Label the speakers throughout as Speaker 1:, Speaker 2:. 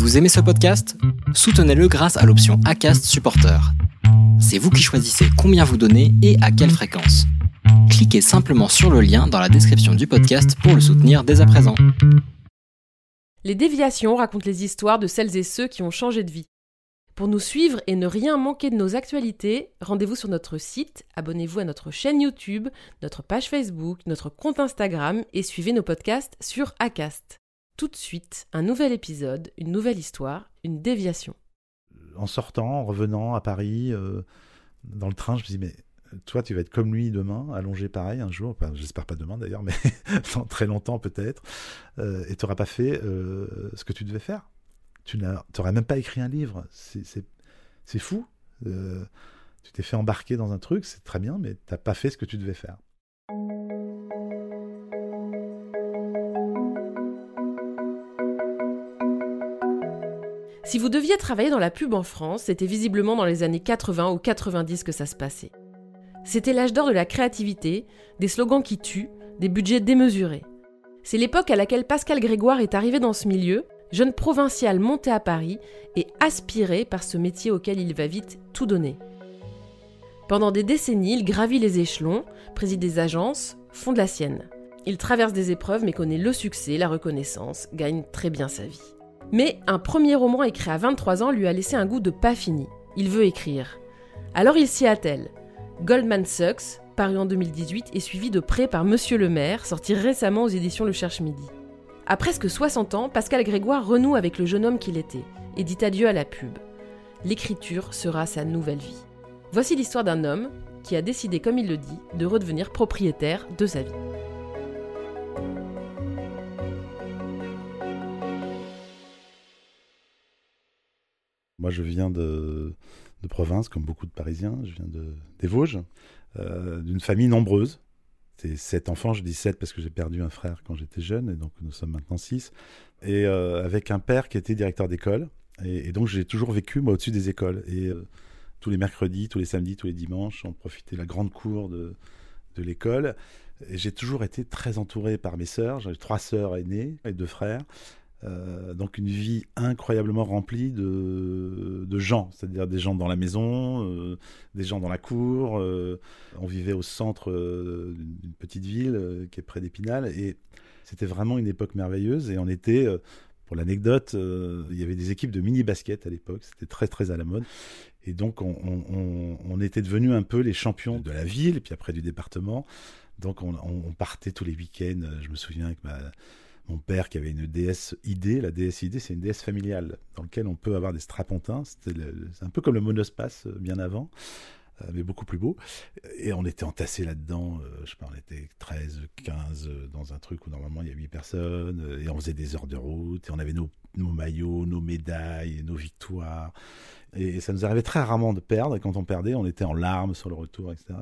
Speaker 1: Vous aimez ce podcast? Soutenez-le grâce à l'option ACAST Supporter. C'est vous qui choisissez combien vous donnez et à quelle fréquence. Cliquez simplement sur le lien dans la description du podcast pour le soutenir dès à présent.
Speaker 2: Les déviations racontent les histoires de celles et ceux qui ont changé de vie. Pour nous suivre et ne rien manquer de nos actualités, rendez-vous sur notre site, abonnez-vous à notre chaîne YouTube, notre page Facebook, notre compte Instagram et suivez nos podcasts sur Acast. Tout de suite, un nouvel épisode, une nouvelle histoire, une déviation.
Speaker 3: En sortant, en revenant à Paris, euh, dans le train, je me dis mais toi, tu vas être comme lui demain, allongé pareil un jour, enfin, j'espère pas demain d'ailleurs, mais dans très longtemps peut-être, euh, et tu n'auras pas fait euh, ce que tu devais faire. Tu n'aurais même pas écrit un livre. C'est fou. Tu t'es fait embarquer dans un truc, c'est très bien, mais tu n'as pas fait ce que tu devais faire.
Speaker 2: Si vous deviez travailler dans la pub en France, c'était visiblement dans les années 80 ou 90 que ça se passait. C'était l'âge d'or de la créativité, des slogans qui tuent, des budgets démesurés. C'est l'époque à laquelle Pascal Grégoire est arrivé dans ce milieu, jeune provincial monté à Paris et aspiré par ce métier auquel il va vite tout donner. Pendant des décennies, il gravit les échelons, préside des agences, fonde la sienne. Il traverse des épreuves mais connaît le succès, la reconnaissance, gagne très bien sa vie. Mais un premier roman écrit à 23 ans lui a laissé un goût de pas fini. Il veut écrire. Alors il s'y attelle. Goldman Sachs, paru en 2018, est suivi de près par Monsieur le maire, sorti récemment aux éditions Le Cherche Midi. À presque 60 ans, Pascal Grégoire renoue avec le jeune homme qu'il était et dit adieu à la pub. L'écriture sera sa nouvelle vie. Voici l'histoire d'un homme qui a décidé, comme il le dit, de redevenir propriétaire de sa vie.
Speaker 3: Moi, je viens de, province, comme beaucoup de Parisiens. Je viens de, des Vosges, euh, d'une famille nombreuse. C'est sept enfants, je dis sept parce que j'ai perdu un frère quand j'étais jeune, et donc nous sommes maintenant six. Et euh, avec un père qui était directeur d'école. Et, donc j'ai toujours vécu, moi, au-dessus des écoles. Et euh, tous les mercredis, tous les samedis, tous les dimanches, on profitait de la grande cour de, de l'école. J'ai toujours été très entouré par mes sœurs. J'ai trois sœurs aînées et deux frères. Euh, donc une vie incroyablement remplie de, de gens, c'est-à-dire des gens dans la maison, euh, des gens dans la cour. Euh, on vivait au centre d'une petite ville qui est près d'Épinal et c'était vraiment une époque merveilleuse et on était, pour l'anecdote, il y avait des équipes de mini-basket à l'époque, c'était très très à la mode. Et donc on, on, on était devenus un peu les champions de la ville puis après du département. Donc on, on partait tous les week-ends, je me souviens avec ma mon père qui avait une DS ID. La DS ID, c'est une DS familiale dans laquelle on peut avoir des strapontins. C'est un peu comme le monospace euh, bien avant, euh, mais beaucoup plus beau. Et on était entassés là-dedans. Euh, je sais pas, on était 13, 15 dans un truc où normalement il y a 8 personnes. et on faisait des heures de route. Et on avait nos, maillots, nos médailles, nos victoires. Et ça nous arrivait très rarement de perdre. Et quand on perdait, on était en larmes sur le retour, etc.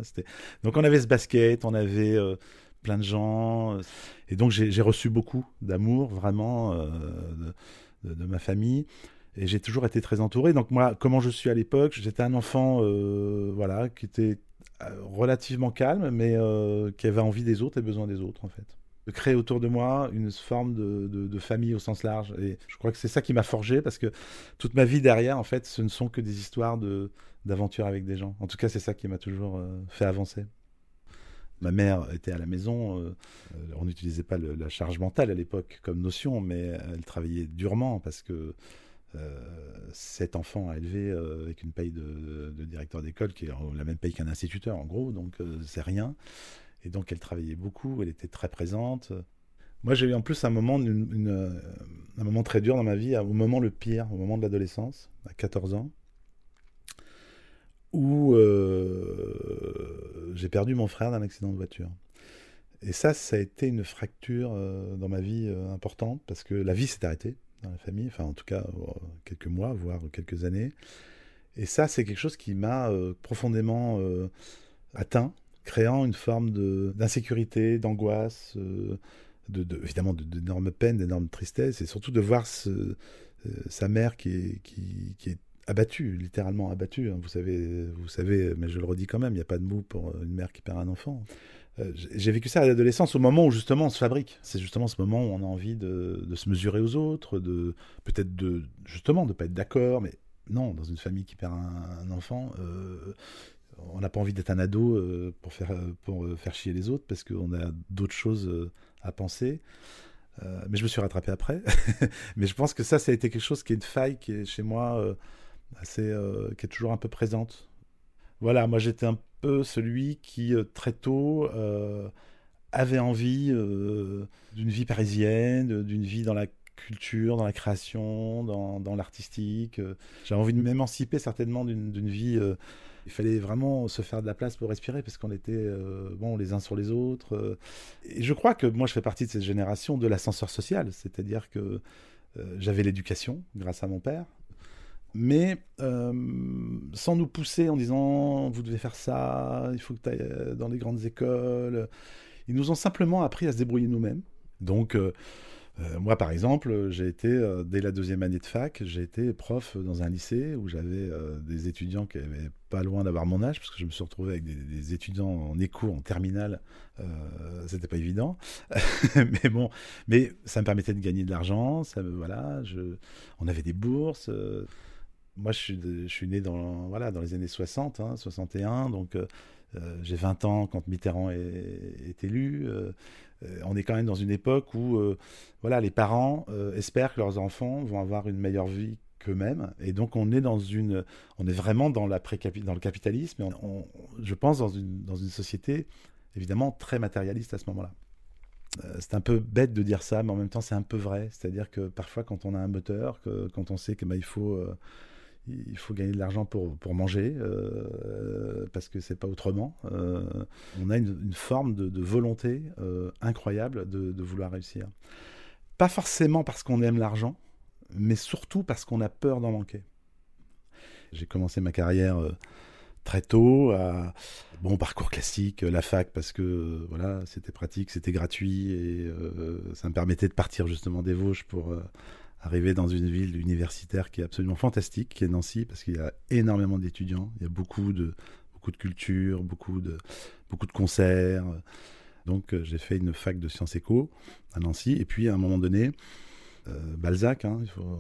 Speaker 3: Donc on avait ce basket, on avait plein de gens. Et donc j'ai reçu beaucoup d'amour, vraiment, euh, de, ma famille. Et j'ai toujours été très entouré. Donc moi, comment je suis à l'époque, j'étais un enfant, euh, voilà, qui était euh, relativement calme, mais qui avait envie des autres et besoin des autres, en fait. De créer autour de moi une forme de, de famille au sens large. Et je crois que c'est ça qui m'a forgé, parce que toute ma vie derrière, en fait, ce ne sont que des histoires d'aventure avec des gens. En tout cas, c'est ça qui m'a toujours fait avancer. Ma mère était à la maison. Euh, on n'utilisait pas la charge mentale à l'époque comme notion, mais elle travaillait durement parce que euh, cet enfant à élever euh, avec une paye de, directeur d'école qui est la même paye qu'un instituteur en gros, donc c'est rien. Et donc elle travaillait beaucoup, elle était très présente. Moi j'ai eu en plus un moment, un moment très dur dans ma vie, au moment le pire, au moment de l'adolescence, à 14 ans où euh, j'ai perdu mon frère d'un accident de voiture. Et ça, ça a été une fracture euh, dans ma vie euh, importante parce que la vie s'est arrêtée dans la famille, enfin en tout cas quelques mois, voire quelques années. Et ça, c'est quelque chose qui m'a profondément atteint, créant une forme d'insécurité, d'angoisse, de, évidemment d'énormes peines, d'énormes tristesses, et surtout de voir sa mère qui est abattu, littéralement abattu. Hein. Vous savez, vous savez, mais je le redis quand même, il n'y a pas de mots pour une mère qui perd un enfant. Euh, j'ai vécu ça à l'adolescence, au moment où justement on se fabrique. C'est justement ce moment où on a envie de, se mesurer aux autres, de peut-être de justement de pas être d'accord, mais non, dans une famille qui perd un, enfant, euh, on n'a pas envie d'être un ado euh, pour faire pour faire chier les autres parce qu'on a d'autres choses à penser. mais je me suis rattrapé après. mais je pense que ça, ça a été quelque chose qui est une faille qui est chez moi assez, qui est toujours un peu présente. Voilà, moi j'étais un peu celui qui, euh, très tôt, euh, avait envie euh, d'une vie parisienne, d'une vie dans la culture, dans la création, dans, l'artistique. J'avais envie de m'émanciper certainement d'une vie. il fallait vraiment se faire de la place pour respirer parce qu'on était bon les uns sur les autres. et je crois que moi je fais partie de cette génération de l'ascenseur social, c'est-à-dire que j'avais l'éducation grâce à mon père, mais euh, sans nous pousser en disant vous devez faire ça, il faut que tu ailles euh, dans les grandes écoles. Ils nous ont simplement appris à se débrouiller nous-mêmes. Donc, euh, moi, par exemple, j'ai été, dès la deuxième année de fac, j'ai été prof dans un lycée où j'avais des étudiants qui avaient pas loin d'avoir mon âge, parce que je me suis retrouvé avec des, étudiants en éco, en terminale. C'était pas évident. mais bon, mais ça me permettait de gagner de l'argent. Ça voilà, on avait des bourses moi, je suis, né dans, les années 60, 61, hein, donc euh, euh, j'ai 20 ans quand Mitterrand est, élu. Euh, on est quand même dans une époque où voilà, les parents espèrent que leurs enfants vont avoir une meilleure vie qu'eux-mêmes. Et donc, on est, dans une, on est vraiment dans, la dans le capitalisme, et je pense dans une, dans une société évidemment très matérialiste à ce moment-là c'est un peu bête de dire ça, mais en même temps c'est un peu vrai. C'est-à-dire que parfois quand on a un moteur, quand on sait qu'il bah, il faut il faut gagner de l'argent pour, pour manger, euh, parce que c'est pas autrement. Euh, on a une, forme de, volonté euh, incroyable de, vouloir réussir. Pas forcément parce qu'on aime l'argent, mais surtout parce qu'on a peur d'en manquer. J'ai commencé ma carrière très tôt à bon parcours classique, la fac parce que voilà c'était pratique, c'était gratuit et ça me permettait de partir justement des Vosges pour arriver dans une ville universitaire qui est absolument fantastique, qui est Nancy, parce qu'il y a énormément d'étudiants, il y a beaucoup de, beaucoup de culture, beaucoup de, beaucoup de concerts. Donc euh, j'ai fait une fac de sciences éco à Nancy, et puis à un moment donné, euh, Balzac, hein, il faut,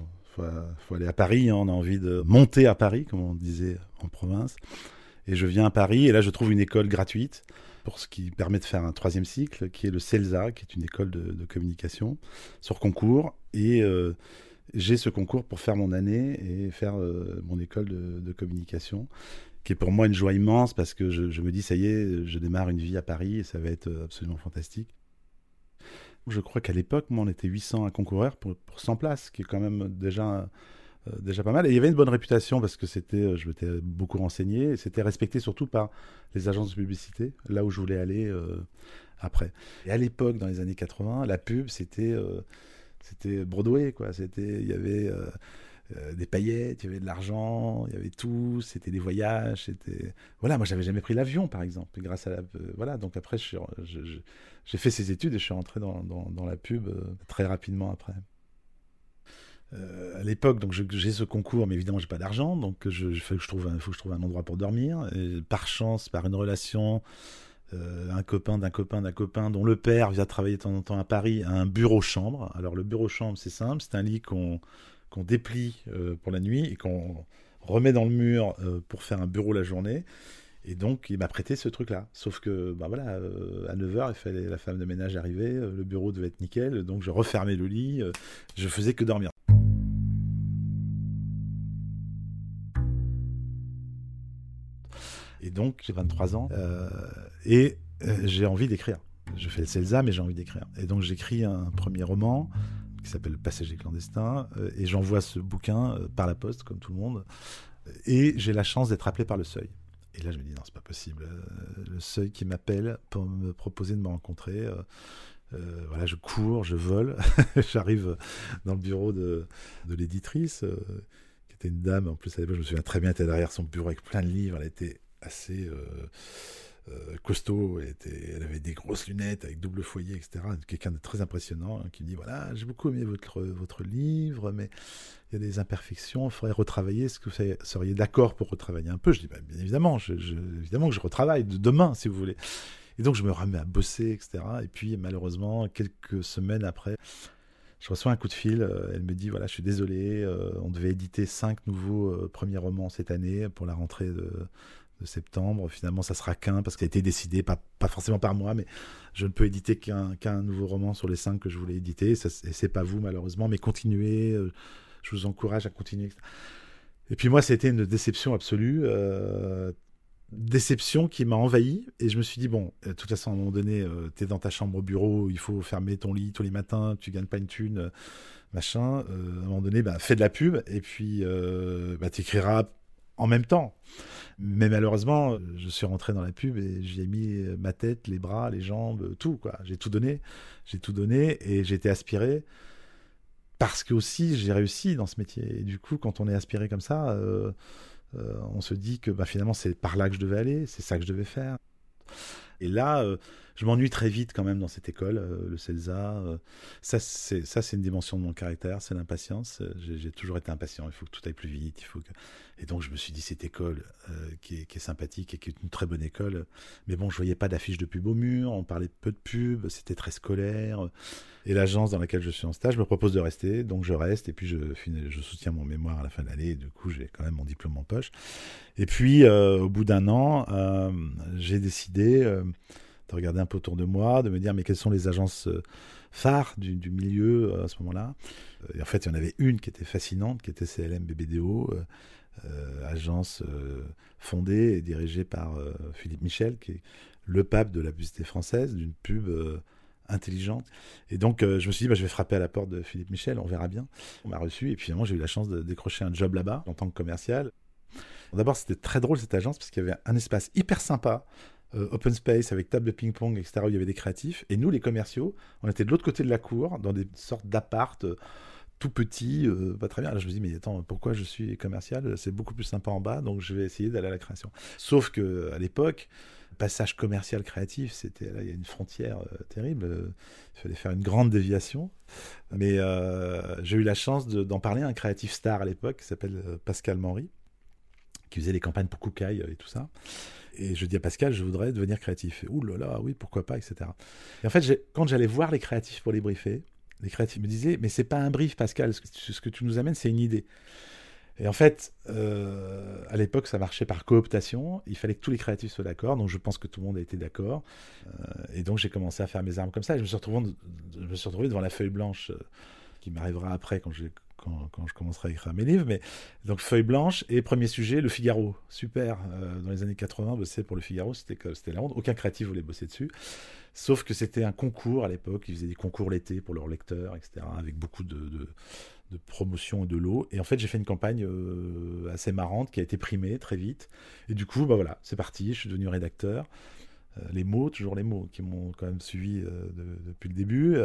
Speaker 3: faut, aller à Paris, hein, on a envie de monter à Paris, comme on disait en province. Et je viens à Paris, et là je trouve une école gratuite pour ce qui permet de faire un troisième cycle, qui est le CELSA, qui est une école de, communication, sur concours. Et euh, j'ai ce concours pour faire mon année et faire euh, mon école de, communication, qui est pour moi une joie immense parce que je, me dis, ça y est, je démarre une vie à Paris et ça va être absolument fantastique. Je crois qu'à l'époque, moi, on était 800 à concourir pour, pour 100 places, qui est quand même déjà euh, déjà pas mal. Et il y avait une bonne réputation parce que c'était, euh, je m'étais beaucoup renseigné, c'était respecté surtout par les agences de publicité, là où je voulais aller euh, après. Et à l'époque, dans les années 80, la pub, c'était, c'était Broadway, quoi. C'était, il y avait des paillettes, il y avait de l'argent, il y avait tout, c'était des voyages, c'était voilà. Moi, j'avais jamais pris l'avion, par exemple, grâce à voilà. Donc après, j'ai fait ces études et je suis rentré dans, dans la pub très rapidement après. Euh, à l'époque, donc j'ai ce concours, mais évidemment, j'ai pas d'argent, donc je, je, faut que je trouve un, je trouve un endroit pour dormir. Par chance, par une relation, euh, un copain d'un copain d'un copain dont le père vient travailler de temps en temps à Paris, a un bureau chambre. Alors le bureau chambre, c'est simple, c'est un lit qu'on déplie euh, pour la nuit et qu'on remet dans le mur pour faire un bureau la journée. Et donc, il m'a prêté ce truc-là. Sauf que, bah voilà, à 9h, il fallait la femme de ménage arriver, le bureau devait être nickel, donc je refermais le lit, je faisais que dormir. Et donc, j'ai 23 ans euh, et euh, j'ai envie d'écrire. Je fais le CELSA, mais j'ai envie d'écrire. Et donc, j'écris un premier roman qui s'appelle Passager clandestin euh, et j'envoie ce bouquin par la poste, comme tout le monde. Et j'ai la chance d'être appelé par le seuil. Et là, je me dis, non, c'est pas possible. le seuil qui m'appelle pour me proposer de me rencontrer. voilà, je cours, je vole, j'arrive dans le bureau de, de l'éditrice, qui était une dame, en plus à l'époque, je me souviens très bien, elle était derrière son bureau avec plein de livres, elle était assez euh, costaud, elle, avait des grosses lunettes avec double foyer, etc. Quelqu'un de très impressionnant hein, qui me dit voilà, j'ai beaucoup aimé votre, votre livre, mais il y a des imperfections, il faudrait retravailler. Est-ce que vous seriez d'accord pour retravailler un peu? Je dis bah, bien évidemment, évidemment que je retravaille de demain, si vous voulez. Et donc je me remets à bosser, etc. Et puis malheureusement, quelques semaines après, je reçois un coup de fil. Euh, elle me dit voilà, je suis désolé, euh, on devait éditer cinq nouveaux euh, premiers romans cette année pour la rentrée de, septembre. Finalement, ça sera qu'un parce qu'il a été décidé, pas, pas forcément par moi, mais je ne peux éditer qu'un nouveau roman sur les cinq que je voulais éditer. et c'est pas vous malheureusement, mais continuez. je vous encourage à continuer. Et puis moi, c'était une déception absolue déception qui m'a envahi et je me suis dit bon euh, de toute façon à un moment donné euh, tu es dans ta chambre au bureau il faut fermer ton lit tous les matins tu gagnes pas une thune euh, machin à un moment donné bah, fais de la pub et puis bah, tu écriras en même temps. Mais malheureusement je suis rentré dans la pub et j'ai mis ma tête les bras les jambes tout quoi. J'ai tout donné. J'ai tout donné et été aspiré parce que aussi j'ai réussi dans ce métier. Et du coup quand on est aspiré comme ça euh, on se dit que bah, finalement c'est par là que je devais aller, c'est ça que je devais faire. Et là, euh, je m'ennuie très vite quand même dans cette école, euh, le CELSA. ça, c'est ça, c'est une dimension de mon caractère, c'est l'impatience. J'ai toujours été impatient. Il faut que tout aille plus vite. Il faut que... Et donc, je me suis dit cette école qui est, qui, est, sympathique et qui est une très bonne école. Mais bon, je voyais pas d'affiches de pub au mur. On parlait peu de pub. C'était très scolaire. Et l'agence dans laquelle je suis en stage me propose de rester, donc je reste et puis je, soutiens mon mémoire à la fin de l'année. Du coup, j'ai quand même mon diplôme en poche. Et puis, euh, au bout d'un an, euh, j'ai décidé euh, de regarder un peu autour de moi, de me dire mais quelles sont les agences phares du, milieu à ce moment-là? Et en fait, il y en avait une qui était fascinante, qui était CLM BBDO. agence fondée et dirigée par Philippe Michel, qui est le pape de la publicité française, d'une pub intelligente. Et donc, euh, je me suis dit, bah, je vais frapper à la porte de Philippe Michel, on verra bien. On m'a reçu, et puis finalement, j'ai eu la chance de décrocher un job là-bas, en tant que commercial. D'abord, c'était très drôle cette agence, parce qu'il y avait un espace hyper sympa, euh, open space, avec table de ping-pong, etc., où il y avait des créatifs. Et nous, les commerciaux, on était de l'autre côté de la cour, dans des sortes d'appart. Euh, tout petit, pas très bien. Là, je me dis, mais attends, pourquoi je suis commercial? C'est beaucoup plus sympa en bas, donc je vais essayer d'aller à la création. Sauf que à l'époque, passage commercial créatif, c'était là, il y a une frontière euh, terrible. Euh, il fallait faire une grande déviation. Mais euh, j'ai eu la chance d'en parler à un créatif star à l'époque qui s'appelle Pascal Manry, qui faisait les campagnes pour Koukaï et tout ça. Et je dis à Pascal, je voudrais devenir créatif. Ouh là là, oui, pourquoi pas, etc. Et en fait, quand j'allais voir les créatifs pour les briefer, les créatifs me disaient, mais c'est pas un brief, Pascal, ce que tu nous amènes, c'est une idée. Et en fait, euh, à l'époque, ça marchait par cooptation. Il fallait que tous les créatifs soient d'accord. Donc, je pense que tout le monde a été d'accord. Euh, et donc, j'ai commencé à faire mes armes comme ça. Je me suis retrouvé, devant la feuille blanche euh, qui m'arrivera après quand je, quand, je commencerai à écrire mes livres. Mais donc, feuille blanche et premier sujet, le Figaro. Super. dans les années 80, bosser pour le Figaro, c'était la honte. Aucun créatif voulait bosser dessus. Sauf que c'était un concours à l'époque. Ils faisaient des concours l'été pour leurs lecteurs, etc. Avec beaucoup de, de promotion et de l'eau. Et en fait, j'ai fait une campagne euh, assez marrante qui a été primée très vite. Et du coup, bah voilà, c'est parti, je suis devenu rédacteur. Euh, les mots, toujours les mots qui m'ont quand même suivi euh, depuis le début.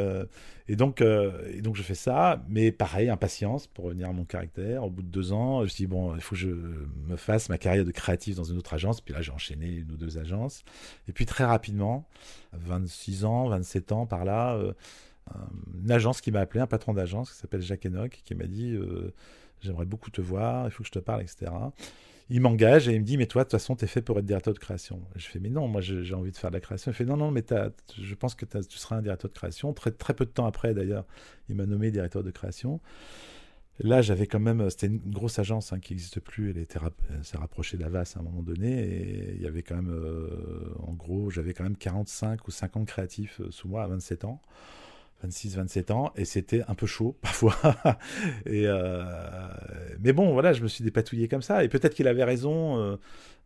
Speaker 3: et, donc, et donc, je fais ça, mais pareil, impatience pour revenir à mon caractère. Au bout de deux ans, je dit, bon, il faut que je me fasse ma carrière de créatif dans une autre agence. Puis là, j'ai enchaîné une ou deux agences. Et puis très rapidement, 26 ans, 27 ans par là, une agence qui m'a appelé, un patron d'agence qui s'appelle Jacques Enoch, qui m'a dit euh, J'aimerais beaucoup te voir, il faut que je te parle, etc. Il m'engage et il me dit Mais toi, de toute façon, tu es fait pour être directeur de création. je fais Mais non, moi, j'ai envie de faire de la création. Il fait Non, non, mais je pense que tu seras un directeur de création. Très, très peu de temps après, d'ailleurs, il m'a nommé directeur de création. Là, j'avais quand même, c'était une grosse agence hein, qui n'existe plus. Elle s'est rapprochée d'Avas à un moment donné, et il y avait quand même, euh, en gros, j'avais quand même 45 ou 50 créatifs euh, sous moi à 27 ans. 26, 27 ans, et c'était un peu chaud parfois. euh, mais bon, voilà, je me suis dépatouillé comme ça. Et peut-être qu'il avait raison, euh,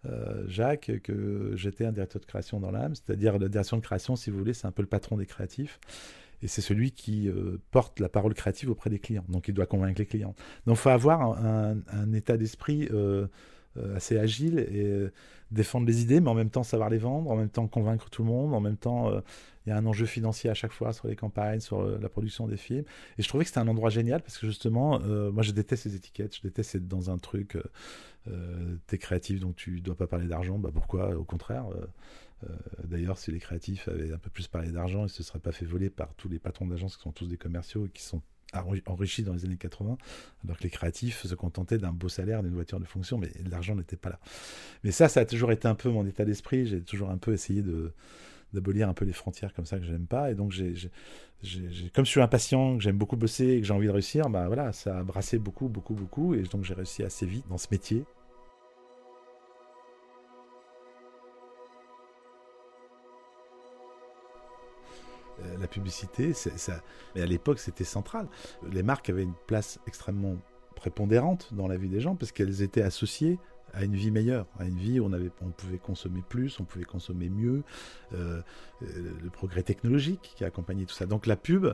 Speaker 3: euh, Jacques, que j'étais un directeur de création dans l'âme. C'est-à-dire, la direction de création, si vous voulez, c'est un peu le patron des créatifs. Et c'est celui qui porte la parole créative auprès des clients. Donc, il doit convaincre les clients. Donc, il faut avoir un état d'esprit assez agile et défendre les idées, mais en même temps savoir les vendre, en même temps convaincre tout le monde, en même temps il y a un enjeu financier à chaque fois sur les campagnes, sur euh, la production des films. Et je trouvais que c'était un endroit génial parce que justement, euh, moi je déteste ces étiquettes, je déteste être dans un truc, euh, t'es créatif donc tu dois pas parler d'argent, bah pourquoi? Au contraire, D'ailleurs, si les créatifs avaient un peu plus parlé d'argent, ils se seraient pas fait voler par tous les patrons d'agence qui sont tous des commerciaux et qui sont enrichis dans les années 80, alors que les créatifs se contentaient d'un beau salaire, d'une voiture de fonction, mais l'argent n'était pas là. Mais ça, ça a toujours été un peu mon état d'esprit. J'ai toujours un peu essayé de d'abolir un peu les frontières comme ça que j'aime pas. Et donc, comme je suis impatient, que j'aime beaucoup bosser et que j'ai envie de réussir, bah voilà, ça a brassé beaucoup, beaucoup, beaucoup. Et donc, j'ai réussi assez vite dans ce métier. La publicité, ça, mais à l'époque, c'était central. Les marques avaient une place extrêmement prépondérante dans la vie des gens parce qu'elles étaient associées à une vie meilleure, à une vie où on, pouvait consommer plus, on pouvait consommer mieux, euh, euh, le progrès technologique qui a accompagné tout ça. Donc la pub,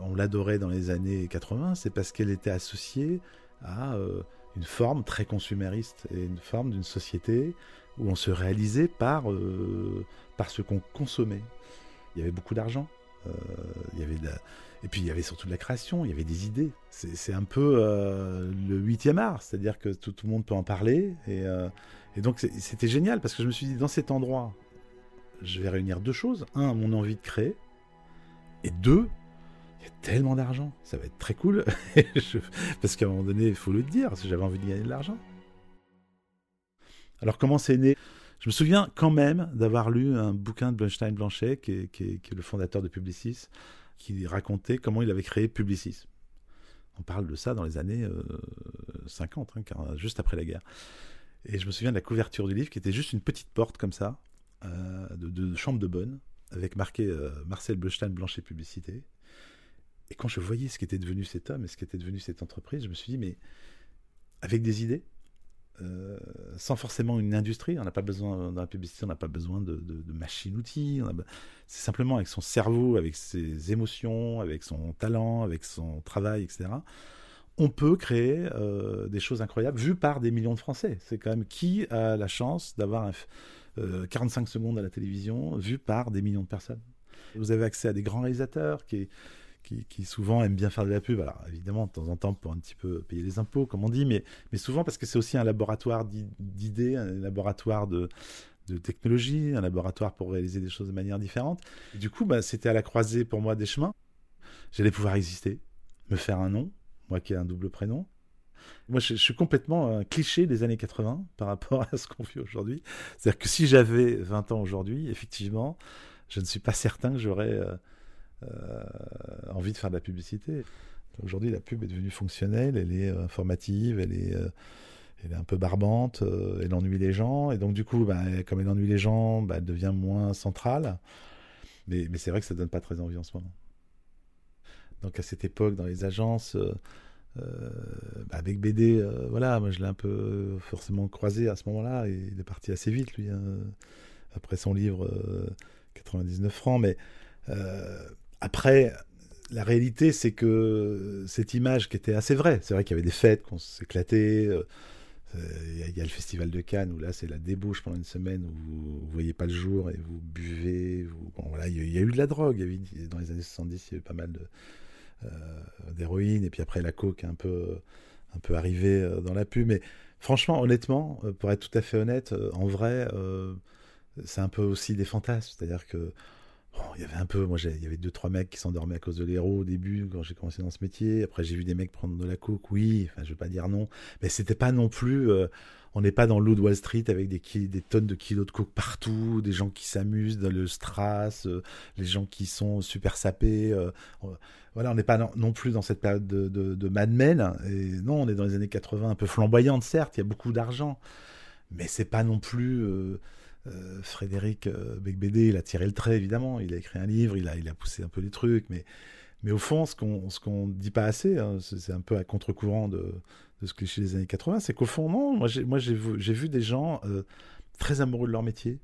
Speaker 3: on l'adorait dans les années 80, c'est parce qu'elle était associée à une forme très consumériste et une forme d'une société où on se réalisait par ce qu'on consommait il y avait beaucoup d'argent. Euh, Et puis il y avait surtout de la création, il y avait des idées. C'est un peu euh, le huitième art, c'est-à-dire que tout, le monde peut en parler. Et, euh, et donc c'était génial parce que je me suis dit, dans cet endroit, je vais réunir deux choses. Un, mon envie de créer. Et deux, il y a tellement d'argent, ça va être très cool. Parce qu'à un moment donné, il faut le dire, j'avais envie de gagner de l'argent. Alors comment c'est né? Je me souviens quand même d'avoir lu un bouquin de Bernstein Blanchet, qui est, le fondateur de Publicis, qui racontait comment il avait créé Publicis. On parle de ça dans les années 50, euh, hein, juste après la guerre. Et je me souviens de la couverture du livre qui était juste une petite porte comme ça, euh, de, chambre de bonne, avec marqué euh, Marcel Bernstein Blanchet Publicité. Et quand je voyais ce qu'était devenu cet homme et ce qu'était devenu cette entreprise, je me suis dit, mais avec des idées, euh, sans forcément une industrie. On n'a pas besoin, dans la publicité, on n'a pas besoin de, machines-outils. C'est simplement avec son cerveau, avec ses émotions, avec son talent, avec son travail, etc. On peut créer euh, des choses incroyables vues par des millions de Français. C'est quand même qui a la chance d'avoir 45 euh, secondes à la télévision vues par des millions de personnes? Vous avez accès à des grands réalisateurs qui qui, souvent aiment bien faire de la pub. Alors évidemment, de temps en temps, pour un petit peu payer les impôts, comme on dit, mais, mais souvent parce que c'est aussi un laboratoire d'idées, un laboratoire de, technologie, un laboratoire pour réaliser des choses de manière différente. du coup, bah, c'était à la croisée pour moi des chemins. J'allais pouvoir exister, me faire un nom, moi qui ai un double prénom. Moi, je, suis complètement un cliché des années 80 par rapport à ce qu'on vit aujourd'hui. C'est-à-dire que si j'avais 20 ans aujourd'hui, effectivement, je ne suis pas certain que j'aurais... Euh, envie de faire de la publicité. Aujourd'hui, la pub est devenue fonctionnelle, elle est euh, informative, elle est, euh, elle est un peu barbante, elle ennuie les gens, et donc du coup, bah, comme elle ennuie les gens, bah, elle devient moins centrale. Mais, mais c'est vrai que ça donne pas très envie en ce moment. Donc à cette époque, dans les agences, bah, avec BD, voilà, moi je l'ai un peu forcément croisé à ce moment-là, et il est parti assez vite, lui, hein, après son livre 99 francs, mais après, la réalité, c'est que cette image qui était assez vraie, c'est vrai qu'il y avait des fêtes, qu'on s'éclatait. Euh, il y, a le festival de Cannes où là c'est la débauche pendant une semaine où vous, ne voyez pas le jour et vous buvez. voilà, il y, a eu de la drogue. dans les années 70, il y a eu pas mal euh, d'héroïne et puis après la coke est un peu, un peu arrivée euh, dans la pub. Mais franchement, honnêtement, pour être tout à fait honnête, en vrai, c'est un peu aussi des fantasmes. C'est-à-dire que il y avait un peu, moi, il y avait deux, trois mecs qui s'endormaient à cause de l'héros au début, quand j'ai commencé dans ce métier. Après, j'ai vu des mecs prendre de la coke, oui, enfin, je vais pas dire non. Mais c'était pas non plus, euh, on n'est pas dans le de Wall Street avec des, des tonnes de kilos de coke partout, des gens qui s'amusent dans le strass, euh, les gens qui sont super sapés. Euh, voilà, on n'est pas non, plus dans cette période de, de. Et non, on est dans les années 80, un peu flamboyante, certes, il y a beaucoup d'argent. Mais c'est pas non plus euh, Frédéric euh, Becbédé, il a tiré le trait, évidemment. Il a écrit un livre, il a, poussé un peu les trucs. Mais, mais au fond, ce qu'on ne dit pas assez, hein, c'est un peu à contre-courant de, de, ce cliché des années 80, c'est qu'au fond, non, moi j'ai vu, vu, des gens euh, très amoureux de leur métier,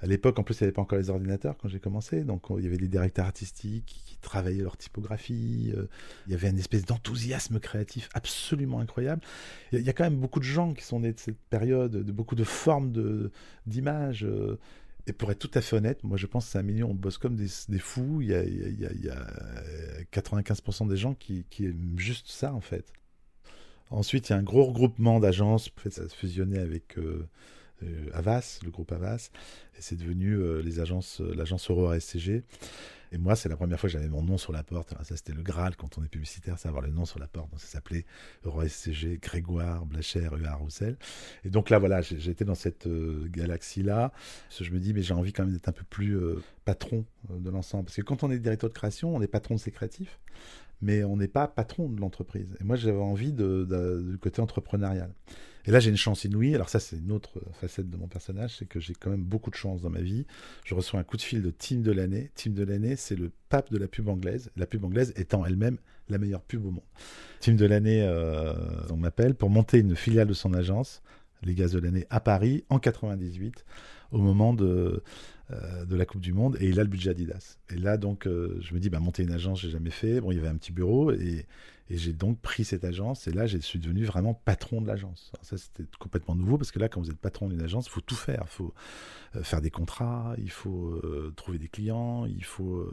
Speaker 3: à l'époque, en plus, il n'y avait pas encore les ordinateurs quand j'ai commencé, donc il y avait des directeurs artistiques qui, travaillaient leur typographie. Euh, il y avait une espèce d'enthousiasme créatif absolument incroyable. Il y, a quand même beaucoup de gens qui sont nés de cette période, de beaucoup de formes d'images. Euh, et pour être tout à fait honnête, moi je pense que c'est un million, on bosse comme des, fous. Il y, a, il, y a, 95% des gens qui, aiment juste ça en fait. Ensuite, il y a un gros regroupement d'agences. En fait, ça se fusionnait avec. Euh, Avas, le groupe Avas, et c'est devenu les agences, l'agence Euro SCG. Et moi, c'est la première fois que j'avais mon nom sur la porte. ça, c'était le Graal quand on est publicitaire, c'est avoir le nom sur la porte. Donc, ça s'appelait EuroSCG, Grégoire, Blacher, UA Roussel. Et donc là, voilà, j'étais dans cette euh, galaxie-là. Je me dis, mais j'ai envie quand même d'être un peu plus euh, patron euh, de l'ensemble. Parce que quand on est directeur de création, on est patron de ses créatifs mais on n'est pas patron de l'entreprise. Et moi, j'avais envie du côté entrepreneurial. Et là, j'ai une chance inouïe. Alors ça, c'est une autre facette de mon personnage, c'est que j'ai quand même beaucoup de chance dans ma vie. Je reçois un coup de fil de Team de l'année. Team de l'année, c'est le pape de la pub anglaise. La pub anglaise étant elle-même la meilleure pub au monde. Team de l'année, euh, on m'appelle pour monter une filiale de son agence, les Gaz de l'année, à Paris en 98, au moment de euh, de la Coupe du Monde et il a le budget Adidas. Et là, donc, euh, je me dis, bah, monter une agence, j'ai jamais fait. Bon, il y avait un petit bureau et, j'ai donc pris cette agence et là, je suis devenu vraiment patron de l'agence. Ça, c'était complètement nouveau parce que là, quand vous êtes patron d'une agence, il faut tout faire. Il faut euh, faire des contrats, il faut trouver des clients, il faut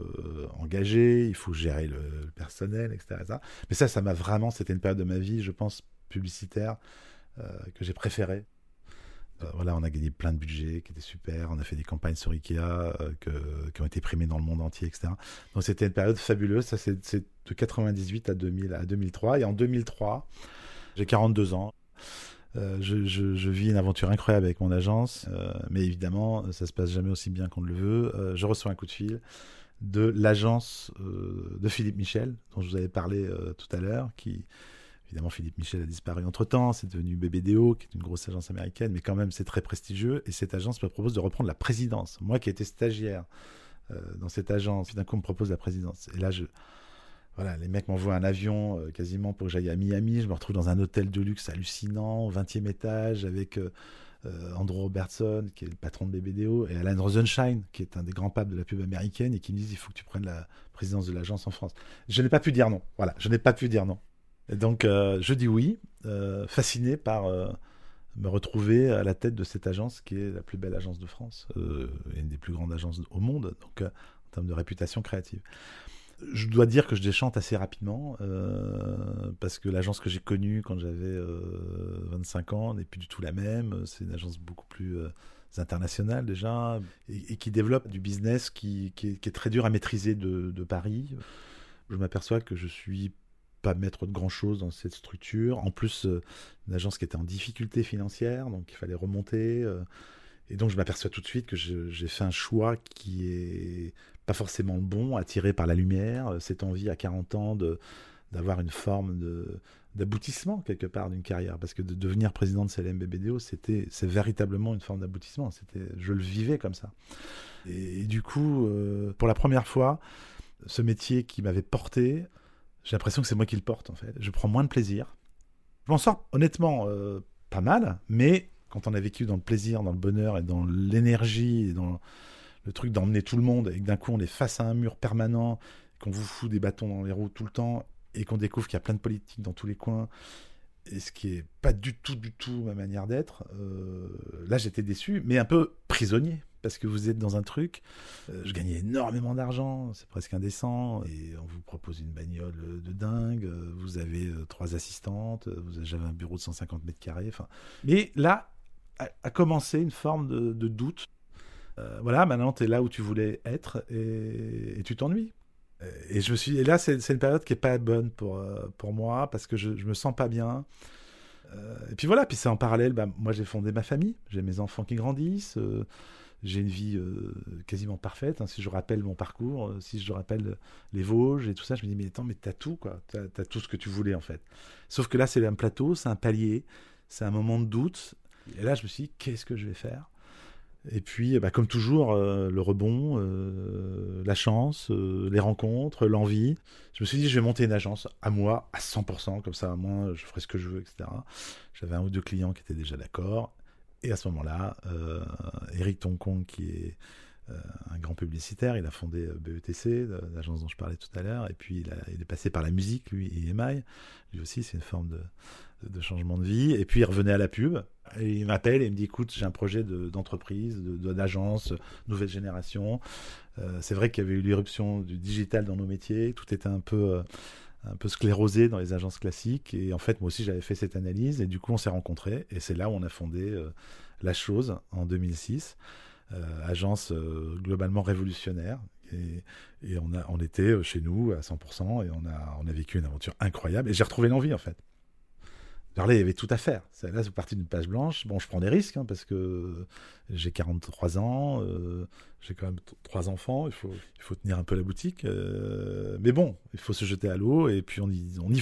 Speaker 3: engager, il faut gérer le, personnel, etc., Mais ça, ça m'a vraiment, c'était une période de ma vie, je pense, publicitaire que j'ai préférée euh, voilà, on a gagné plein de budgets qui étaient super. On a fait des campagnes sur Ikea euh, qui ont été primées dans le monde entier, etc. Donc c'était une période fabuleuse. Ça, c'est de 98 à, 2000, à 2003. Et en 2003, j'ai 42 ans. Euh, je, vis une aventure incroyable avec mon agence, mais évidemment, ça se passe jamais aussi bien qu'on le veut. je reçois un coup de fil de l'agence de Philippe Michel, dont je vous avais parlé tout à l'heure, qui, Évidemment, Philippe Michel a disparu entre-temps, c'est devenu BBDO, qui est une grosse agence américaine, mais quand même, c'est très prestigieux. Et cette agence me propose de reprendre la présidence. Moi qui étais stagiaire euh, dans cette agence, d'un coup, on me propose la présidence. Et là, les mecs m'envoient un avion euh, quasiment pour que j'aille à Miami. Je me retrouve dans un hôtel de luxe hallucinant, au 20e étage, avec euh, Andrew Robertson, qui est le patron de BBDO, et Alan Rosenshine, qui est un des grands papes de la pub américaine, et qui me disent il faut que tu prennes la présidence de l'agence en France. Je n'ai pas pu dire non. Voilà, je n'ai pas pu dire non. Donc, euh, je dis oui, euh, fasciné par euh, me retrouver à la tête de cette agence qui est la plus belle agence de France, et une des plus grandes agences au monde, donc en termes de réputation créative. Je dois dire que je déchante assez rapidement, parce que l'agence que j'ai connue quand j'avais 25 ans n'est plus du tout la même. C'est une agence beaucoup plus internationale déjà, et, qui développe du business qui, est, très dur à maîtriser de Paris. Je m'aperçois que je suis pas mettre de grand chose dans cette structure. En plus, euh, une agence qui était en difficulté financière, donc il fallait remonter. Euh, et donc, je m'aperçois tout de suite que j'ai fait un choix qui est pas forcément le bon, attiré par la lumière, euh, cette envie à 40 ans de d'avoir une forme de d'aboutissement quelque part d'une carrière parce que de devenir président de CLMBBDO c'était c'est véritablement une forme d'aboutissement c'était je le vivais comme ça et, du coup pour la première fois ce métier qui m'avait porté j'ai l'impression que c'est moi qui le porte, en fait. Je prends moins de plaisir. Je m'en sors honnêtement euh, pas mal, mais quand on a vécu dans le plaisir, dans le bonheur et dans l'énergie et dans le truc d'emmener tout le monde et que d'un coup on est face à un mur permanent, qu'on vous fout des bâtons dans les roues tout le temps et qu'on découvre qu'il y a plein de politiques dans tous les coins et ce qui est pas du tout, du tout ma manière d'être, euh, là j'étais déçu, mais un peu prisonnier parce que vous êtes dans un truc. Euh, je gagnais énormément d'argent, c'est presque indécent, et on vous propose une bagnole de dingue. Euh, vous avez euh, trois assistantes, vous avez un bureau de 150 mètres carrés. Enfin, mais là a, commencé une forme de, doute. voilà, maintenant tu es là où tu voulais être et, tu t'ennuies. Et je me suis, et là c'est une période qui est pas bonne pour pour moi parce que je, je me sens pas bien. et puis voilà, puis c'est en parallèle, bah, moi j'ai fondé ma famille, j'ai mes enfants qui grandissent j'ai une vie euh, quasiment parfaite. Hein, si je rappelle mon parcours, euh, si je rappelle les Vosges et tout ça, je me dis, mais attends, mais t'as tout, quoi. T'as as tout ce que tu voulais, en fait. Sauf que là, c'est un plateau, c'est un palier, c'est un moment de doute. Et là, je me suis dit, qu'est-ce que je vais faire? Et puis, bah, comme toujours, euh, le rebond, la chance, les rencontres, l'envie. Je me suis dit, je vais monter une agence à moi, à 100%, comme ça, moi, je ferai ce que je veux, etc. J'avais un ou deux clients qui étaient déjà d'accord. Et à ce moment-là, euh, Eric Tonkong, qui est euh, un grand publicitaire, il a fondé euh, BETC, l'agence dont je parlais tout à l'heure, et puis il, est passé par la musique, lui, et EMI. Lui aussi, c'est une forme de, changement de vie. Et puis il revenait à la pub, et il m'appelle et il me dit, écoute, j'ai un projet d'entreprise, d'agence, nouvelle génération. c'est vrai qu'il y avait eu l'irruption du digital dans nos métiers, tout était un peu un peu sclérosé dans les agences classiques. Et en fait, moi aussi, j'avais fait cette analyse. Et du coup, on s'est rencontrés. Et c'est là où on a fondé La Chose en 2006. agence globalement révolutionnaire. Et, et, on, a, on était chez nous à 100% et on a, on a vécu une aventure incroyable. Et j'ai retrouvé l'envie, en fait. Alors il y avait tout à faire. Là, c'est parti d'une page blanche. Bon, je prends des risques hein, parce que j'ai 43 ans, euh, j'ai quand même trois enfants. Il faut, tenir un peu la boutique. Euh, mais bon, il faut se jeter à l'eau et puis on y, va. On y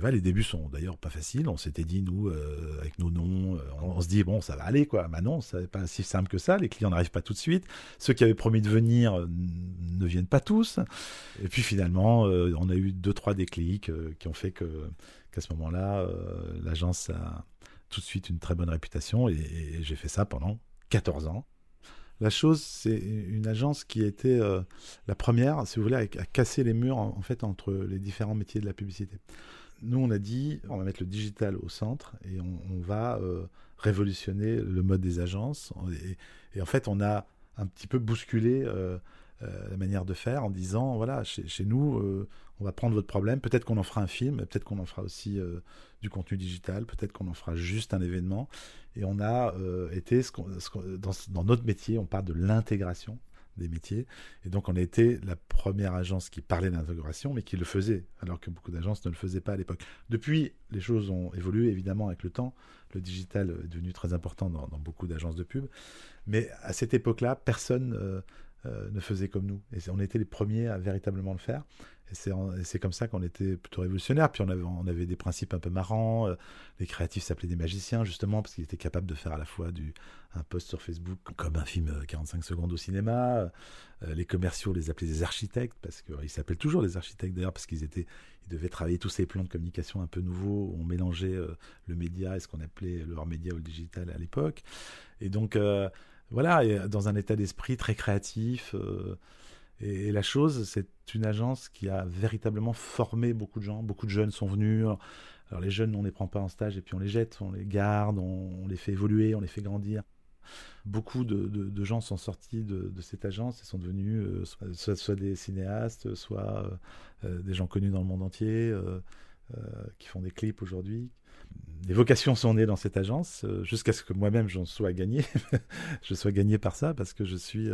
Speaker 3: va. Les débuts sont d'ailleurs pas faciles. On s'était dit, nous, euh, avec nos noms, on, se dit, bon, ça va aller, quoi. Bah non, n'est pas si simple que ça. Les clients n'arrivent pas tout de suite. Ceux qui avaient promis de venir ne viennent pas tous. Et puis finalement, on a eu deux, trois déclics qui ont fait que qu'à ce moment-là, euh, l'agence a tout de suite une très bonne réputation et, j'ai fait ça pendant 14 ans. La chose, c'est une agence qui a été euh, la première, si vous voulez, à, casser les murs en, fait entre les différents métiers de la publicité. Nous, on a dit, on va mettre le digital au centre et on, va euh, révolutionner le mode des agences. Et, en fait, on a un petit peu bousculé la manière de faire en disant, voilà, chez, nous, on va prendre votre problème, peut-être qu'on en fera un film, peut-être qu'on en fera aussi euh, du contenu digital, peut-être qu'on en fera juste un événement. Et on a euh, été, ce dans, notre métier, on parle de l'intégration des métiers. Et donc on a été la première agence qui parlait d'intégration, mais qui le faisait, alors que beaucoup d'agences ne le faisaient pas à l'époque. Depuis, les choses ont évolué évidemment avec le temps. Le digital est devenu très important dans, beaucoup d'agences de pub. Mais à cette époque-là, personne euh, ne faisait comme nous. Et on était les premiers à véritablement le faire. Et c'est comme ça qu'on était plutôt révolutionnaire. Puis on avait, on avait des principes un peu marrants. Euh, les créatifs s'appelaient des magiciens, justement, parce qu'ils étaient capables de faire à la fois du, un post sur Facebook comme un film 45 euh, secondes au cinéma. Euh, les commerciaux les appelaient des architectes, parce qu'ils s'appellent toujours des architectes d'ailleurs, parce qu'ils étaient, ils devaient travailler tous ces plans de communication un peu nouveaux. On mélangeait le média et ce qu'on appelait le hors-média ou le digital à l'époque. Et donc, voilà, dans un état d'esprit très créatif. Et, la chose, c'est une agence qui a véritablement formé beaucoup de gens. Beaucoup de jeunes sont venus. Alors les jeunes, on ne les prend pas en stage et puis on les jette, on les garde, on, les fait évoluer, on les fait grandir. Beaucoup de, gens sont sortis de, cette agence et sont devenus euh, soit, des cinéastes, soit euh, euh, des gens connus dans le monde entier, qui font des clips aujourd'hui. Des vocations sont nées dans cette agence, jusqu'à ce que moi-même j'en sois gagné. je sois gagné par ça, parce que je suis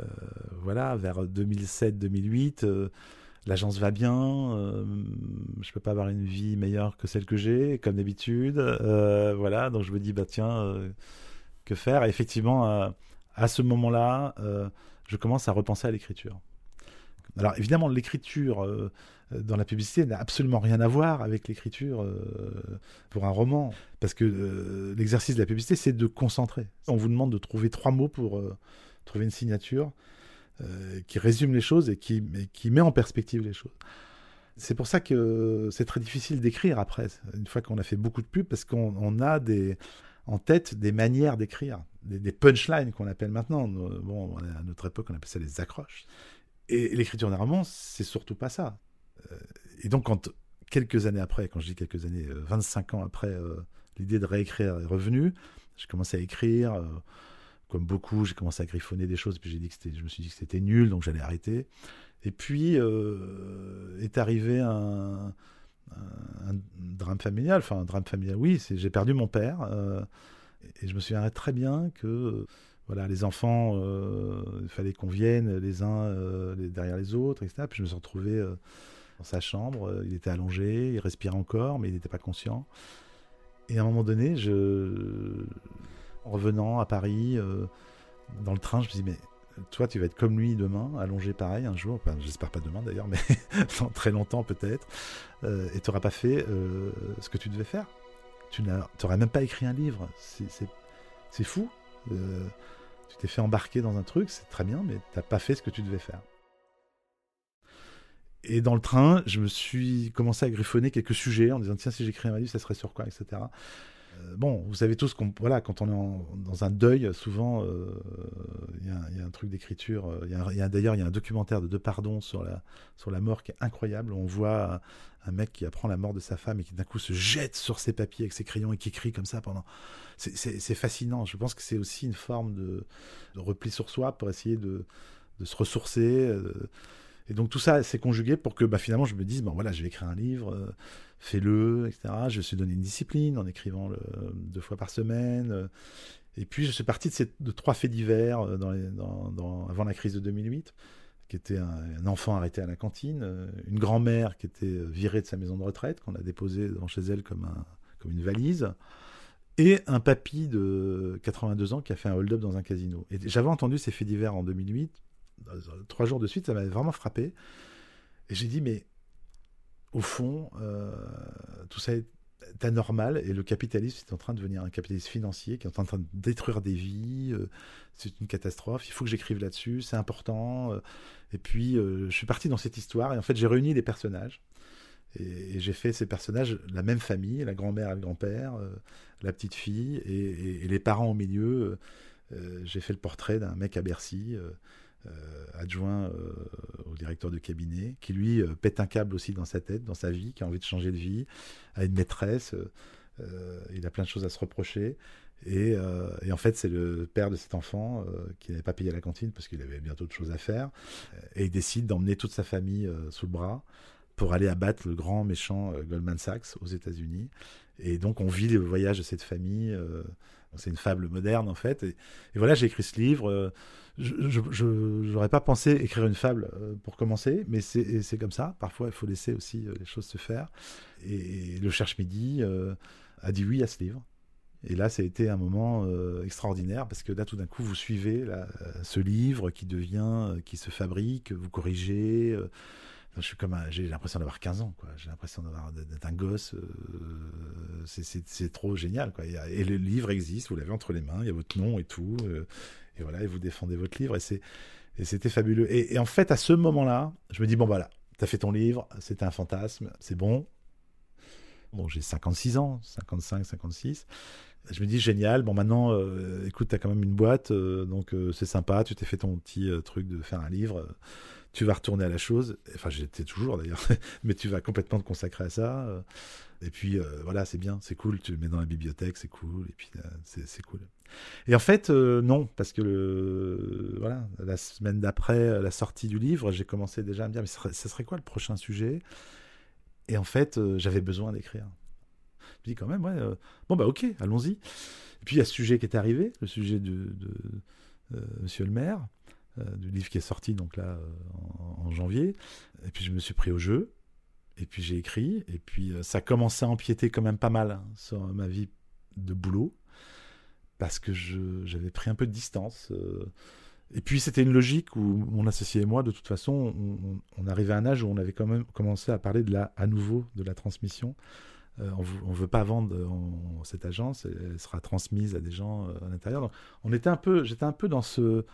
Speaker 3: euh, voilà, vers 2007-2008 euh, l'agence va bien, euh, je peux pas avoir une vie meilleure que celle que j'ai, comme d'habitude. voilà, donc je me dis, bah tiens, que faire? Effectivement, à ce moment-là, je commence à repenser à l'écriture. Alors évidemment, l'écriture dans la publicité n'a absolument rien à voir avec l'écriture pour un roman, parce que l'exercice de la publicité, c'est de concentrer. On vous demande de trouver trois mots pour trouver une signature euh, qui résume les choses et qui, met en perspective les choses. C'est pour ça que c'est très difficile d'écrire après, une fois qu'on a fait beaucoup de pubs, parce qu'on a des, en tête des manières d'écrire, des, punchlines qu'on appelle maintenant. Bon, à notre époque, on appelait ça les accroches. Et, l'écriture d'un roman, c'est surtout pas ça. Euh, et donc, quand quelques années après, quand je dis quelques années, 25 euh, ans après, l'idée de réécrire est revenue, j'ai commencé à écrire comme beaucoup, j'ai commencé à griffonner des choses, puis j'ai dit que je me suis dit que c'était nul, donc j'allais arrêter. Et puis euh, est arrivé un, drame familial, enfin un drame familial, oui, j'ai perdu mon père, euh, et je me souviens très bien que voilà, les enfants, euh, il fallait qu'on vienne les uns derrière les autres, etc. Puis je me suis retrouvé dans sa chambre, il était allongé, il respirait encore, mais il n'était pas conscient. Et à un moment donné, je, en revenant à Paris, euh, dans le train, je me dis, mais toi, tu vas être comme lui demain, allongé pareil un jour, j'espère pas demain d'ailleurs, mais dans très longtemps peut-être, euh, et tu n'auras pas fait euh, ce que tu devais faire. Tu n'aurais même pas écrit un livre. C'est fou. Tu t'es fait embarquer dans un truc, c'est très bien, mais tu n'as pas fait ce que tu devais faire. Et dans le train, je me suis commencé à griffonner quelques sujets en disant tiens si j'écris un livre, ça serait sur quoi, etc. Euh, bon, vous savez tous qu'on voilà, quand on est dans un deuil, souvent euh, il y, a un truc d'écriture. Euh, d'ailleurs il y a un documentaire de Depardon sur la sur la mort qui est incroyable. On voit un, mec qui apprend la mort de sa femme et qui d'un coup se jette sur ses papiers avec ses crayons et qui écrit comme ça pendant. C'est fascinant. Je pense que c'est aussi une forme de, repli sur soi pour essayer de, de se ressourcer. Et donc tout ça s'est conjugué pour que bah, finalement je me dise, bon voilà, je vais écrire un livre, fais-le, etc. Je me suis donné une discipline en écrivant deux fois par semaine. Et puis je suis parti de, ces, trois faits divers dans, avant la crise de 2008 qui était un, enfant arrêté à la cantine, euh, une grand-mère qui était virée de sa maison de retraite, qu'on a déposée devant chez elle comme, un, comme une valise, et un papy de 82 ans qui a fait un hold-up dans un casino. Et j'avais entendu ces faits divers en 2008, trois jours de suite, ça m'avait vraiment frappé. Et j'ai dit, mais au fond, euh, tout ça est anormal et le capitalisme est en train de devenir un capitalisme financier qui est en train de détruire des vies. Euh, c'est une catastrophe. Il faut que j'écrive là-dessus. C'est important. Euh. et puis, je suis parti dans cette histoire et en fait, j'ai réuni les personnages. Et, j'ai fait ces personnages, la même famille, la grand-mère et le grand-père, la petite fille et, les parents au milieu. j'ai fait le portrait d'un mec à Bercy. Adjoint au directeur de cabinet, qui lui pète un câble aussi dans sa tête, dans sa vie, qui a envie de changer de vie, a une maîtresse, il a plein de choses à se reprocher. Euh, et, en fait, c'est le père de cet enfant euh, qui n'avait pas payé la cantine parce qu'il avait bientôt de choses à faire. Et il décide d'emmener toute sa famille euh, sous le bras pour aller abattre le grand méchant Goldman Sachs aux États-Unis. Et donc, on vit le voyage de cette famille. c'est une fable moderne, en fait. Et, voilà, j'ai écrit ce livre. Je n'aurais pas pensé écrire une fable pour commencer, mais c'est comme ça. Parfois, il faut laisser aussi les choses se faire. Et, le Cherche Midi a dit oui à ce livre. Et là, ça a été un moment euh, extraordinaire parce que là, tout d'un coup, vous suivez euh, ce livre qui devient, euh, qui se fabrique, vous corrigez. j'ai l'impression d'avoir 15 ans. J'ai l'impression d'être un gosse. c'est trop génial. Et, le livre existe, vous l'avez entre les mains, il y a votre nom et tout, et voilà, et vous défendez votre livre, et c'est, et c'était fabuleux. Et, en fait, à ce moment-là, je me dis bon voilà, t'as fait ton livre, c'était un fantasme, c'est bon. Bon, j'ai 56 ans, 55, 56 je me dis génial. Bon, maintenant, euh, écoute, tu as quand même une boîte, euh, donc euh, c'est sympa. Tu t'es fait ton petit truc de faire un livre. Tu vas retourner à la chose. Enfin, j'étais toujours d'ailleurs, mais tu vas complètement te consacrer à ça. et puis voilà, c'est bien, c'est cool. Tu le mets dans la bibliothèque, c'est cool. Et puis c'est cool. Et en fait, non, parce que le, voilà, la semaine d'après la sortie du livre, j'ai commencé déjà à me dire, mais ce serait quoi le prochain sujet? Et en fait, j'avais besoin d'écrire. Je dis quand même, ouais, euh, bon, bah ok, allons-y. Et puis il y a ce sujet qui est arrivé, le sujet de, euh, Monsieur le maire, euh, du livre qui est sorti donc là en, janvier. Et puis je me suis pris au jeu, et puis j'ai écrit, et puis ça commençait à empiéter quand même pas mal hein, sur ma vie de boulot, parce que j'avais pris un peu de distance. Et puis c'était une logique où mon associé et moi, de toute façon, on, on, arrivait à un âge où on avait quand même commencé à parler de la, à nouveau de la transmission. Euh, on ne veut pas vendre cette agence, elle sera transmise à des gens euh, à l'intérieur. On j'étais un peu dans ce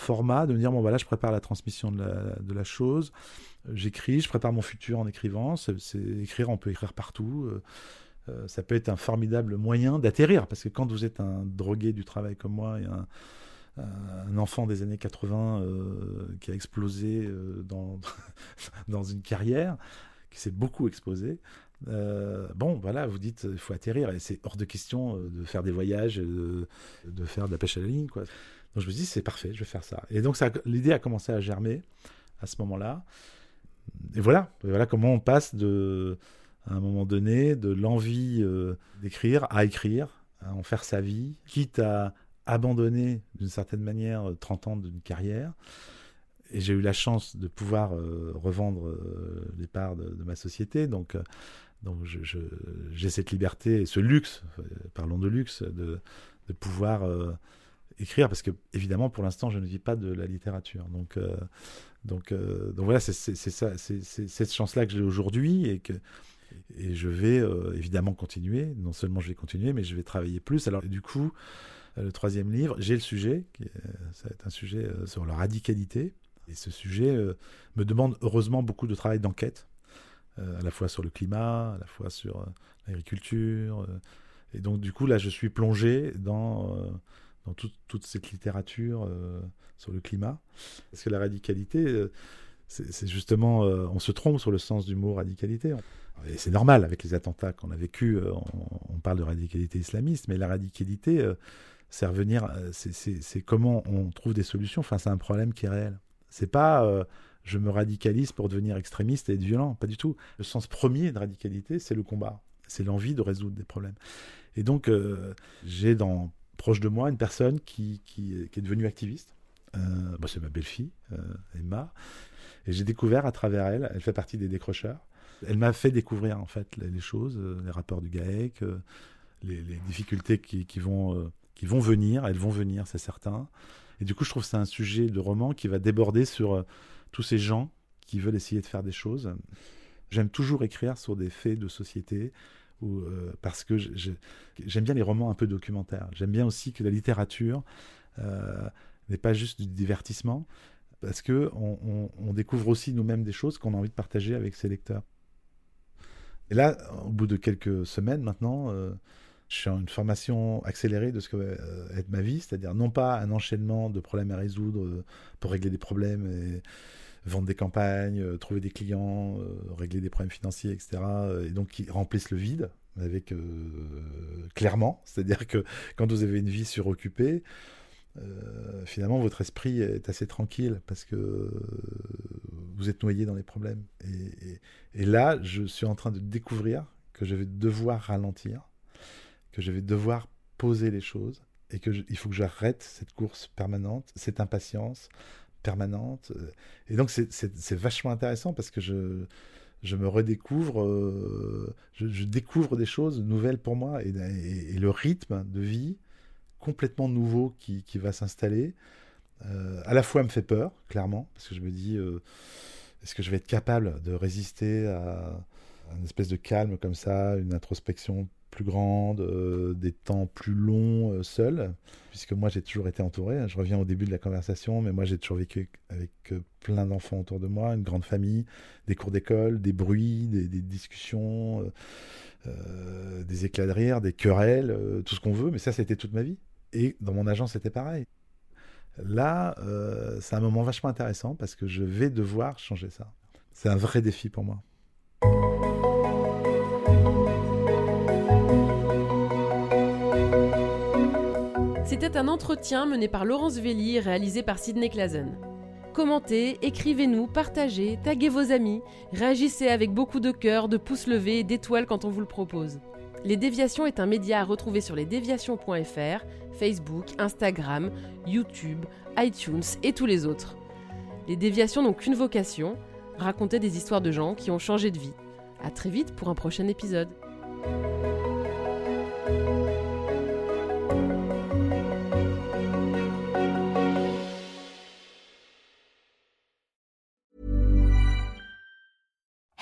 Speaker 3: format de me dire bon voilà, je prépare la transmission de la, chose, j'écris, je prépare mon futur en écrivant. C'est écrire, on peut écrire partout. Euh, ça peut être un formidable moyen d'atterrir parce que quand vous êtes un drogué du travail comme moi et un, enfant des années 80 qui a explosé dans, dans une carrière, qui s'est beaucoup exposé, euh, bon, voilà, vous dites, il faut atterrir, et c'est hors de question euh, de faire des voyages, de, de, faire de la pêche à la ligne, quoi. Donc je me dis, c'est parfait, je vais faire ça. Et donc l'idée a commencé à germer à ce moment-là. Et voilà, voilà comment on passe de, à un moment donné, de l'envie euh, d'écrire à écrire, à en faire sa vie, quitte à abandonner d'une certaine manière 30 ans d'une carrière et j'ai eu la chance de pouvoir revendre les parts de, ma société. Donc, donc j'ai cette liberté, ce luxe, euh, parlons de luxe, de, pouvoir euh, écrire, parce que évidemment pour l'instant je ne vis pas de la littérature. Donc, euh, donc, donc voilà, c'est ça, c'est cette chance-là que j'ai aujourd'hui et que et je vais évidemment continuer. Non seulement je vais continuer, mais je vais travailler plus. Alors du coup, le troisième livre, j'ai le sujet, qui ça va être un sujet sur la radicalité. Et ce sujet me demande heureusement beaucoup de travail d'enquête euh, à la fois sur le climat, à la fois sur euh, l'agriculture. Euh. et donc, du coup, là, je suis plongé dans, dans toute cette littérature sur le climat. Parce que la radicalité, c'est justement, on se trompe sur le sens du mot radicalité. Et c'est normal avec les attentats qu'on a vécu, on, parle de radicalité islamiste, mais la radicalité, c'est revenir, c'est comment on trouve des solutions face à un problème qui est réel. C'est pas je me radicalise pour devenir extrémiste et être violent. Pas du tout. Le sens premier de radicalité, c'est le combat. C'est l'envie de résoudre des problèmes. Et donc, euh, j'ai dans proche de moi une personne qui, qui, est devenue activiste. Euh, c'est ma belle-fille, euh, Emma. Et j'ai découvert à travers elle, elle fait partie des décrocheurs. Elle m'a fait découvrir en fait les, choses, les rapports du GAEC, les, difficultés qui, qui vont, qui vont venir. Elles vont venir, c'est certain. Et du coup, je trouve que c'est un sujet de roman qui va déborder sur tous ces gens qui veulent essayer de faire des choses. J'aime toujours écrire sur des faits de société, euh, parce que j'aime bien les romans un peu documentaires. J'aime bien aussi que la littérature euh, n'est pas juste du divertissement, parce que on, découvre aussi nous-mêmes des choses qu'on a envie de partager avec ses lecteurs. Et là, au bout de quelques semaines maintenant, euh, je suis en une formation accélérée de ce que va être ma vie, c'est-à-dire non pas un enchaînement de problèmes à résoudre pour régler des problèmes vendre des campagnes, euh, trouver des clients, euh, régler des problèmes financiers, etc. Et donc qui remplissent le vide avec euh, clairement, c'est-à-dire que quand vous avez une vie suroccupée, finalement, votre esprit est assez tranquille parce que vous êtes noyé dans les problèmes. et, là, je suis en train de découvrir que je vais devoir ralentir que je vais devoir poser les choses et que il faut que j'arrête cette course permanente, cette impatience permanente. Et donc c'est vachement intéressant parce que je, je me redécouvre, euh, je, découvre des choses nouvelles pour moi et, le rythme de vie complètement nouveau qui, qui va s'installer, euh, à la fois me fait peur, clairement, parce que je me dis, euh, est-ce que je vais être capable de résister à une espèce de calme comme ça, une introspection plus grande, euh, des temps plus longs euh, seul, puisque moi j'ai toujours été entouré. Hein. Je reviens au début de la conversation, mais moi j'ai toujours vécu avec euh, plein d'enfants autour de moi, une grande famille, des cours d'école, des bruits, des, discussions, des éclats de rire, des querelles, tout ce qu'on veut, mais ça c'était toute ma vie. Et dans mon agence c'était pareil. Là, c'est un moment vachement intéressant parce que je vais devoir changer ça. C'est un vrai défi pour moi.
Speaker 2: C'était un entretien mené par Laurence Velli et réalisé par Sidney Clazen. Commentez, écrivez-nous, partagez, taguez vos amis, réagissez avec beaucoup de cœur, de pouces levés et d'étoiles quand on vous le propose. Les Déviations est un média à retrouver sur lesdéviations.fr, Facebook, Instagram, YouTube, iTunes et tous les autres. Les Déviations n'ont qu'une vocation, raconter des histoires de gens qui ont changé de vie. À très vite pour un prochain épisode.